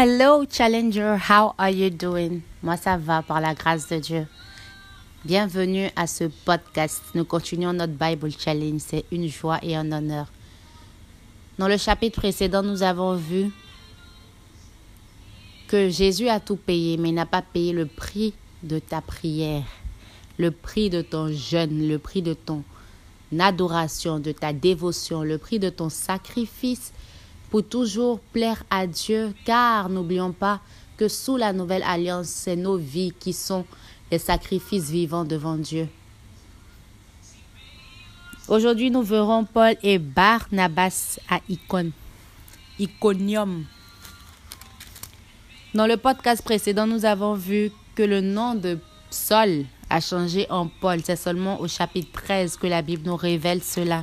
Hello Challenger, how are you doing? Moi ça va par la grâce de Dieu. Bienvenue à ce podcast. Nous continuons notre Bible Challenge. C'est une joie et un honneur. Dans le chapitre précédent, nous avons vu que Jésus a tout payé, mais n'a pas payé le prix de ta prière, le prix de ton jeûne, le prix de ton adoration, de ta dévotion, le prix de ton sacrifice pour toujours plaire à Dieu, car n'oublions pas que sous la nouvelle alliance, c'est nos vies qui sont les sacrifices vivants devant Dieu. Aujourd'hui, nous verrons Paul et Barnabas à Icône, Iconium. Dans le podcast précédent, nous avons vu que le nom de Saul a changé en Paul. C'est seulement au chapitre 13 que la Bible nous révèle cela.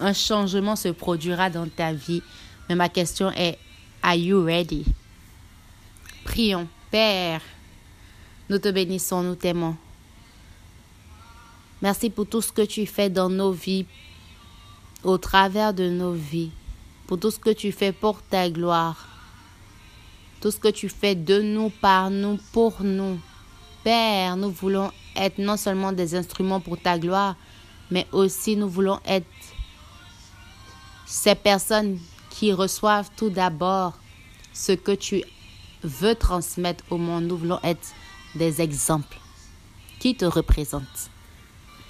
Un changement se produira dans ta vie. Mais ma question est, are you ready? Prions. Père, nous te bénissons, nous t'aimons. Merci pour tout ce que tu fais dans nos vies, au travers de nos vies, pour tout ce que tu fais pour ta gloire, tout ce que tu fais de nous, par nous, pour nous. Père, nous voulons être non seulement des instruments pour ta gloire, mais aussi nous voulons être ces personnes qui reçoivent tout d'abord ce que tu veux transmettre au monde. Nous voulons être des exemples qui te représentent.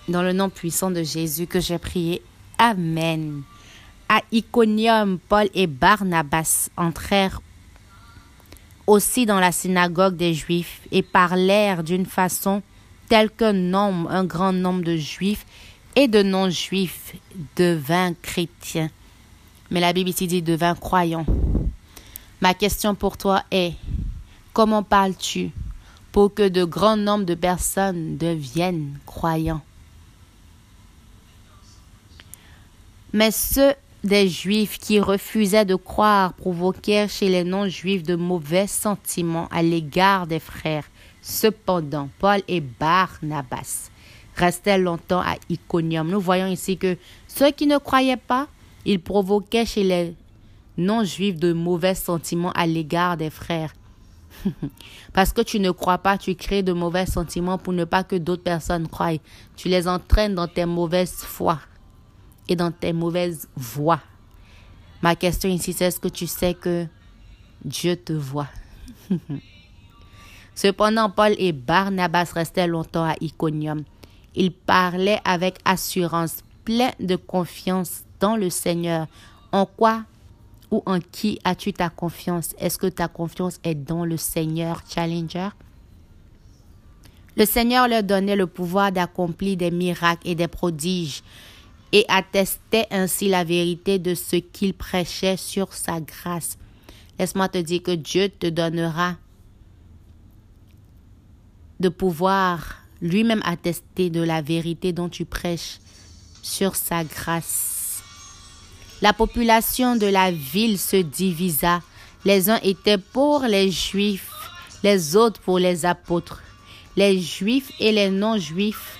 Dans le nom puissant de Jésus que j'ai prié. Amen. À Iconium, Paul et Barnabas entrèrent aussi dans la synagogue des Juifs et parlèrent d'une façon telle qu'un nombre, un grand nombre de Juifs et de non-Juifs devint chrétiens. Mais la Bible ici dit devint croyant. Ma question pour toi est, comment parles-tu pour que de grands nombres de personnes deviennent croyants? Mais ceux des Juifs qui refusaient de croire provoquèrent chez les non-Juifs de mauvais sentiments à l'égard des frères. Cependant, Paul et Barnabas restaient longtemps à Iconium. Nous voyons ici que ceux qui ne croyaient pas il provoquait chez les non-juifs de mauvais sentiments à l'égard des frères. Parce que tu ne crois pas, tu crées de mauvais sentiments pour ne pas que d'autres personnes croient. Tu les entraînes dans tes mauvaises foi et dans tes mauvaises voies. Ma question ici, c'est est-ce que tu sais que Dieu te voit? Cependant, Paul et Barnabas restaient longtemps à Iconium. Ils parlaient avec assurance, pleins de confiance dans le Seigneur. En quoi ou en qui as-tu ta confiance? Est-ce que ta confiance est dans le Seigneur, Challenger? Le Seigneur leur donnait le pouvoir d'accomplir des miracles et des prodiges et attestait ainsi la vérité de ce qu'il prêchait sur sa grâce. Laisse-moi te dire que Dieu te donnera de pouvoir lui-même attester de la vérité dont tu prêches sur sa grâce. La population de la ville se divisa. Les uns étaient pour les Juifs, les autres pour les apôtres. Les Juifs et les non-Juifs,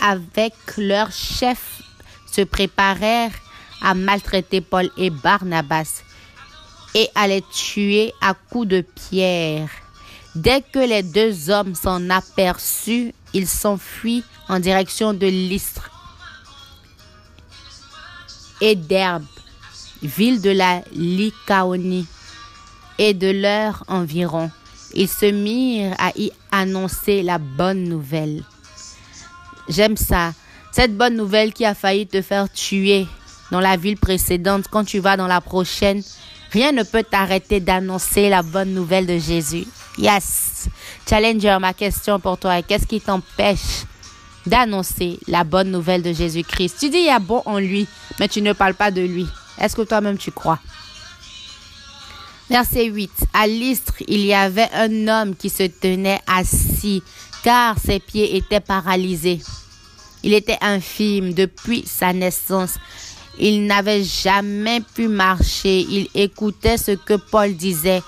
avec leurs chefs, se préparèrent à maltraiter Paul et Barnabas et à les tuer à coups de pierre. Dès que les deux hommes s'en aperçurent, ils s'enfuient en direction de l'Istre et d'Herbe, ville de la Lycaonie, et de leur environ. Ils se mirent à y annoncer la bonne nouvelle. J'aime ça. Cette bonne nouvelle qui a failli te faire tuer dans la ville précédente, quand tu vas dans la prochaine, rien ne peut t'arrêter d'annoncer la bonne nouvelle de Jésus. Yes. Challenger, ma question pour toi est qu'est-ce qui t'empêche d'annoncer la bonne nouvelle de Jésus-Christ. Tu dis il y a bon en lui, mais tu ne parles pas de lui. Est-ce que toi-même tu crois? Verset 8. À l'Istre, il y avait un homme qui se tenait assis, car ses pieds étaient paralysés. Il était infime depuis sa naissance. Il n'avait jamais pu marcher. Il écoutait ce que Paul disait.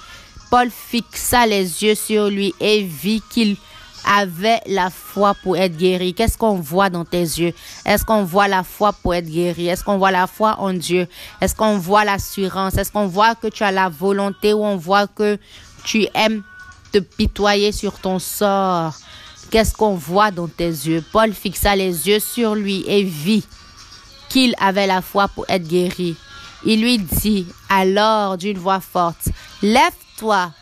Paul fixa les yeux sur lui et vit qu'il avait la foi pour être guéri. Qu'est-ce qu'on voit dans tes yeux? Est-ce qu'on voit la foi pour être guéri? Est-ce qu'on voit la foi en Dieu? Est-ce qu'on voit l'assurance? Est-ce qu'on voit que tu as la volonté ou on voit que tu aimes te pitoyer sur ton sort? Qu'est-ce qu'on voit dans tes yeux? Paul fixa les yeux sur lui et vit qu'il avait la foi pour être guéri. Il lui dit alors d'une voix forte, Lève-toi,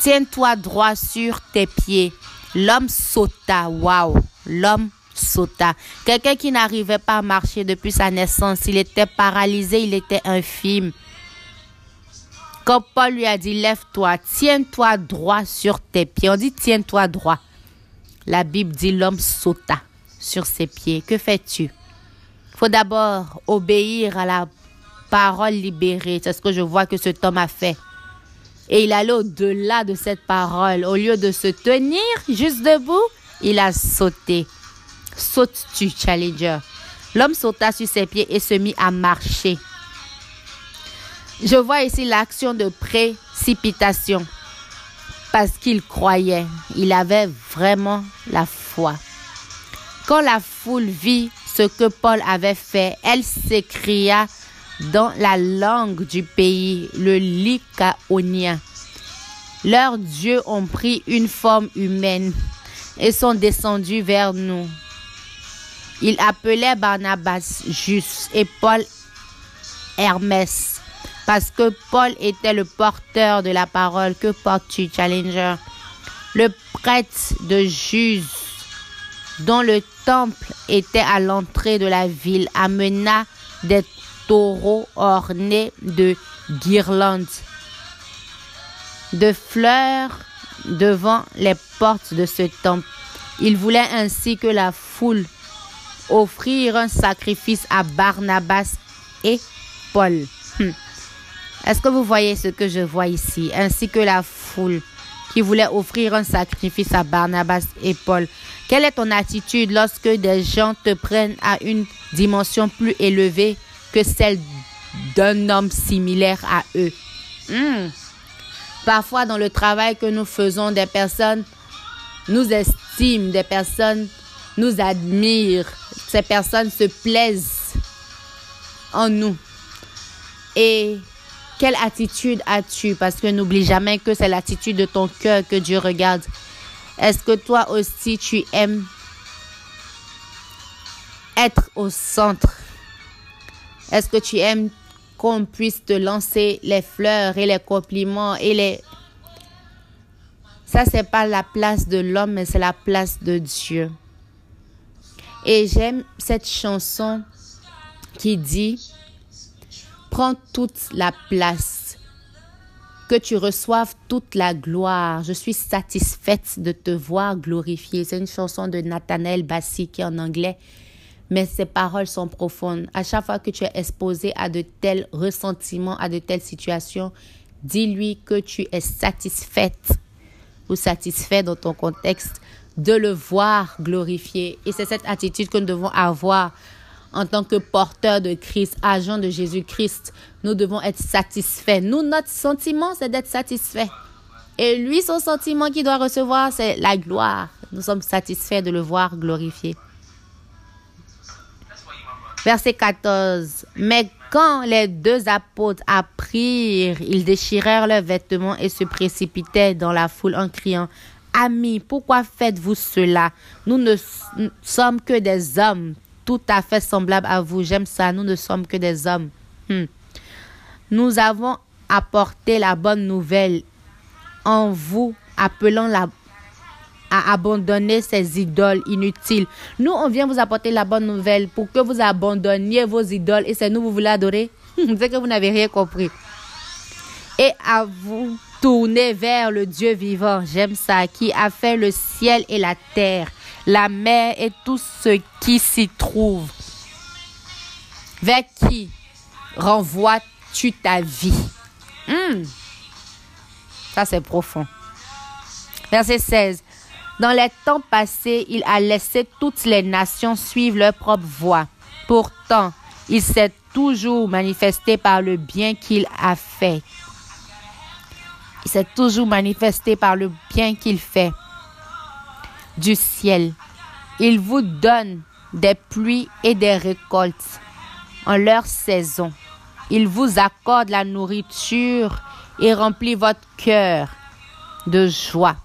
tiens-toi droit sur tes pieds. L'homme sauta, waouh, l'homme sauta. Quelqu'un qui n'arrivait pas à marcher depuis sa naissance, il était paralysé, il était infime. Quand Paul lui a dit, lève-toi, tiens-toi droit sur tes pieds. On dit, tiens-toi droit. La Bible dit, l'homme sauta sur ses pieds. Que fais-tu? Il faut d'abord obéir à la parole libérée. C'est ce que je vois que cet homme a fait. Et il allait au-delà de cette parole. Au lieu de se tenir juste debout, il a sauté. Sautes-tu, Challenger? L'homme sauta sur ses pieds et se mit à marcher. Je vois ici l'action de précipitation parce qu'il croyait. Il avait vraiment la foi. Quand la foule vit ce que Paul avait fait, elle s'écria dans la langue du pays, le lycaonien. Leurs dieux ont pris une forme humaine et sont descendus vers nous. Ils appelaient Barnabas Jus et Paul Hermès parce que Paul était le porteur de la parole. Que portes-tu, Challenger? Le prêtre de Jus, dont le temple était à l'entrée de la ville, amena des taureaux ornés de guirlandes, de fleurs devant les portes de ce temple. Il voulait ainsi que la foule offrir un sacrifice à Barnabas et Paul. Hmm. Est-ce que vous voyez ce que je vois ici, ainsi que la foule qui voulait offrir un sacrifice à Barnabas et Paul? Quelle est ton attitude lorsque des gens te prennent à une dimension plus élevée que celle d'un homme similaire à eux. Hmm. Parfois, dans le travail que nous faisons, des personnes nous estiment, des personnes nous admirent, ces personnes se plaisent en nous. Et quelle attitude as-tu? Parce que n'oublie jamais que c'est l'attitude de ton cœur que Dieu regarde. Est-ce que toi aussi tu aimes être au centre? Est-ce que tu aimes qu'on puisse te lancer les fleurs et les compliments et les... Ça, c'est pas la place de l'homme, mais c'est la place de Dieu. Et j'aime cette chanson qui dit, prends toute la place, que tu reçoives toute la gloire. Je suis satisfaite de te voir glorifier. C'est une chanson de Nathanael Bassi qui est en anglais mais ces paroles sont profondes. À chaque fois que tu es exposé à de tels ressentiments, à de telles situations, dis-lui que tu es satisfaite ou satisfait dans ton contexte de le voir glorifier. Et c'est cette attitude que nous devons avoir en tant que porteurs de Christ, agents de Jésus-Christ. Nous devons être satisfaits. Nous, notre sentiment, c'est d'être satisfait. Et lui, son sentiment qu'il doit recevoir, c'est la gloire. Nous sommes satisfaits de le voir glorifier. Verset 14. Mais quand les deux apôtres apprirent, ils déchirèrent leurs vêtements et se précipitaient dans la foule en criant, Amis, pourquoi faites-vous cela? Nous ne sommes que des hommes, tout à fait semblables à vous. J'aime ça, nous ne sommes que des hommes. Hmm. Nous avons apporté la bonne nouvelle en vous, appelant la à abandonner ces idoles inutiles. Nous, on vient vous apporter la bonne nouvelle pour que vous abandonniez vos idoles et c'est nous vous voulez adorer. c'est que vous n'avez rien compris. Et à vous tourner vers le Dieu vivant, j'aime ça, qui a fait le ciel et la terre, la mer et tout ce qui s'y trouve. Vers qui renvoies-tu ta vie? Hmm. Ça, c'est profond. Verset 16. Dans les temps passés, il a laissé toutes les nations suivre leur propre voie. Pourtant, il s'est toujours manifesté par le bien qu'il a fait. Il s'est toujours manifesté par le bien qu'il fait. du ciel. Il vous donne des pluies et des récoltes en leur saison. Il vous accorde la nourriture et remplit votre cœur de joie.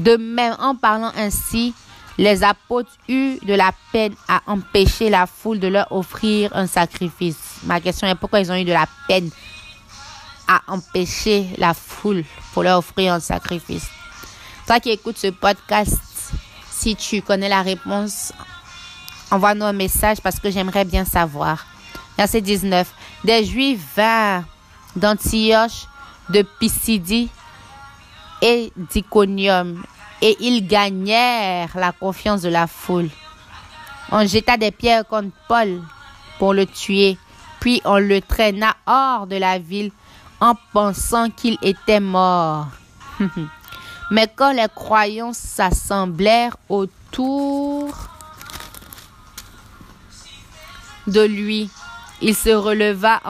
De même, en parlant ainsi, les apôtres eurent de la peine à empêcher la foule de leur offrir un sacrifice. Ma question est pourquoi ils ont eu de la peine à empêcher la foule pour leur offrir un sacrifice? Toi qui écoutes ce podcast, si tu connais la réponse, envoie-nous un message parce que j'aimerais bien savoir. Verset 19. Des Juifs vinrent d'Antioche, de Pisidie et d'Iconium, et ils gagnèrent la confiance de la foule. On jeta des pierres contre Paul pour le tuer, puis on le traîna hors de la ville en pensant qu'il était mort. Mais quand les croyants s'assemblèrent autour de lui, il se releva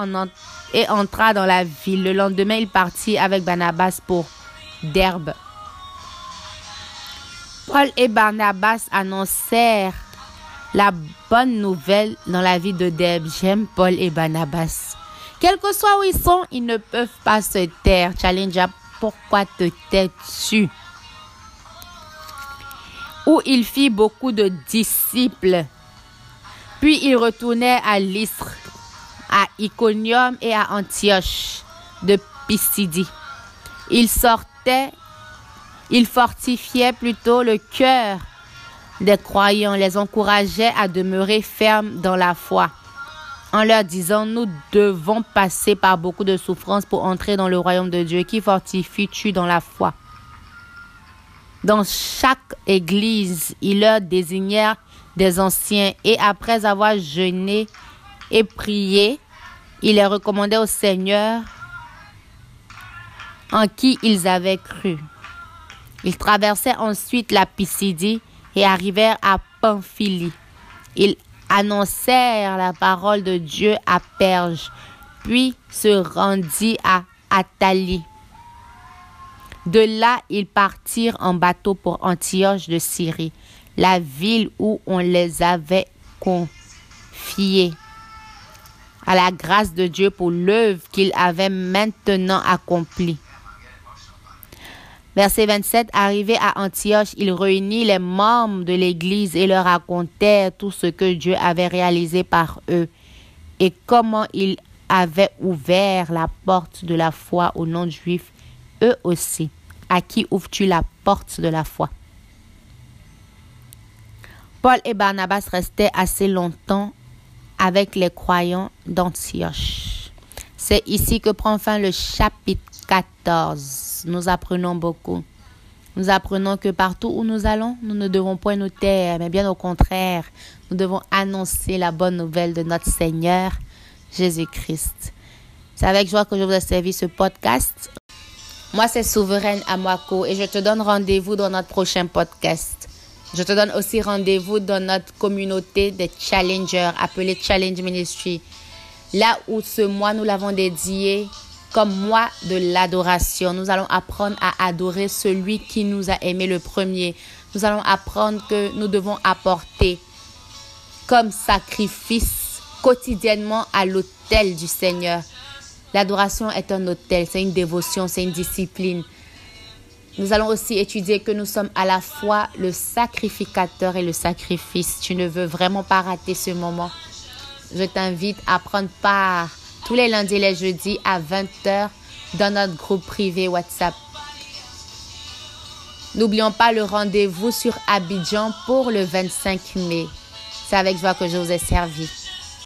et entra dans la ville. Le lendemain, il partit avec Barnabas pour Derbe. Paul et Barnabas annoncèrent la bonne nouvelle dans la ville de Derbe. J'aime Paul et Barnabas. Quel que soit où ils sont, ils ne peuvent pas se taire. Challenger, pourquoi te tais-tu? Où il fit beaucoup de disciples. Puis il retournait à Lystre, à Iconium et à Antioche de Pisidie. Il il fortifiait plutôt le cœur des croyants, les encourageait à demeurer fermes dans la foi en leur disant, nous devons passer par beaucoup de souffrances pour entrer dans le royaume de Dieu. Qui fortifie-tu dans la foi? Dans chaque église, ils leur désignèrent des anciens et après avoir jeûné et prié, ils les recommandaient au Seigneur en qui ils avaient cru. Ils traversèrent ensuite la Pisidie et arrivèrent à Pamphylie. Ils annoncèrent la parole de Dieu à Perge, puis se rendit à Athalie. De là, ils partirent en bateau pour Antioche de Syrie, la ville où on les avait confiés à la grâce de Dieu pour l'œuvre qu'il avait maintenant accomplie. Verset 27, arrivé à Antioche, il réunit les membres de l'Église et leur racontait tout ce que Dieu avait réalisé par eux et comment il avait ouvert la porte de la foi aux non-juifs, eux aussi. À qui ouvres-tu la porte de la foi? Paul et Barnabas restaient assez longtemps avec les croyants d'Antioche. C'est ici que prend fin le chapitre 14 nous apprenons beaucoup. Nous apprenons que partout où nous allons, nous ne devons point nous taire, mais bien au contraire, nous devons annoncer la bonne nouvelle de notre Seigneur Jésus-Christ. C'est avec joie que je vous ai servi ce podcast. Moi, c'est Souveraine Amwako et je te donne rendez-vous dans notre prochain podcast. Je te donne aussi rendez-vous dans notre communauté des challengers appelée Challenge Ministry. Là où ce mois, nous l'avons dédié comme moi de l'adoration. Nous allons apprendre à adorer celui qui nous a aimé le premier. Nous allons apprendre que nous devons apporter comme sacrifice quotidiennement à l'autel du Seigneur. L'adoration est un autel, c'est une dévotion, c'est une discipline. Nous allons aussi étudier que nous sommes à la fois le sacrificateur et le sacrifice. Tu ne veux vraiment pas rater ce moment. Je t'invite à prendre part tous les lundis et les jeudis à 20h dans notre groupe privé WhatsApp. N'oublions pas le rendez-vous sur Abidjan pour le 25 mai. C'est avec joie que je vous ai servi.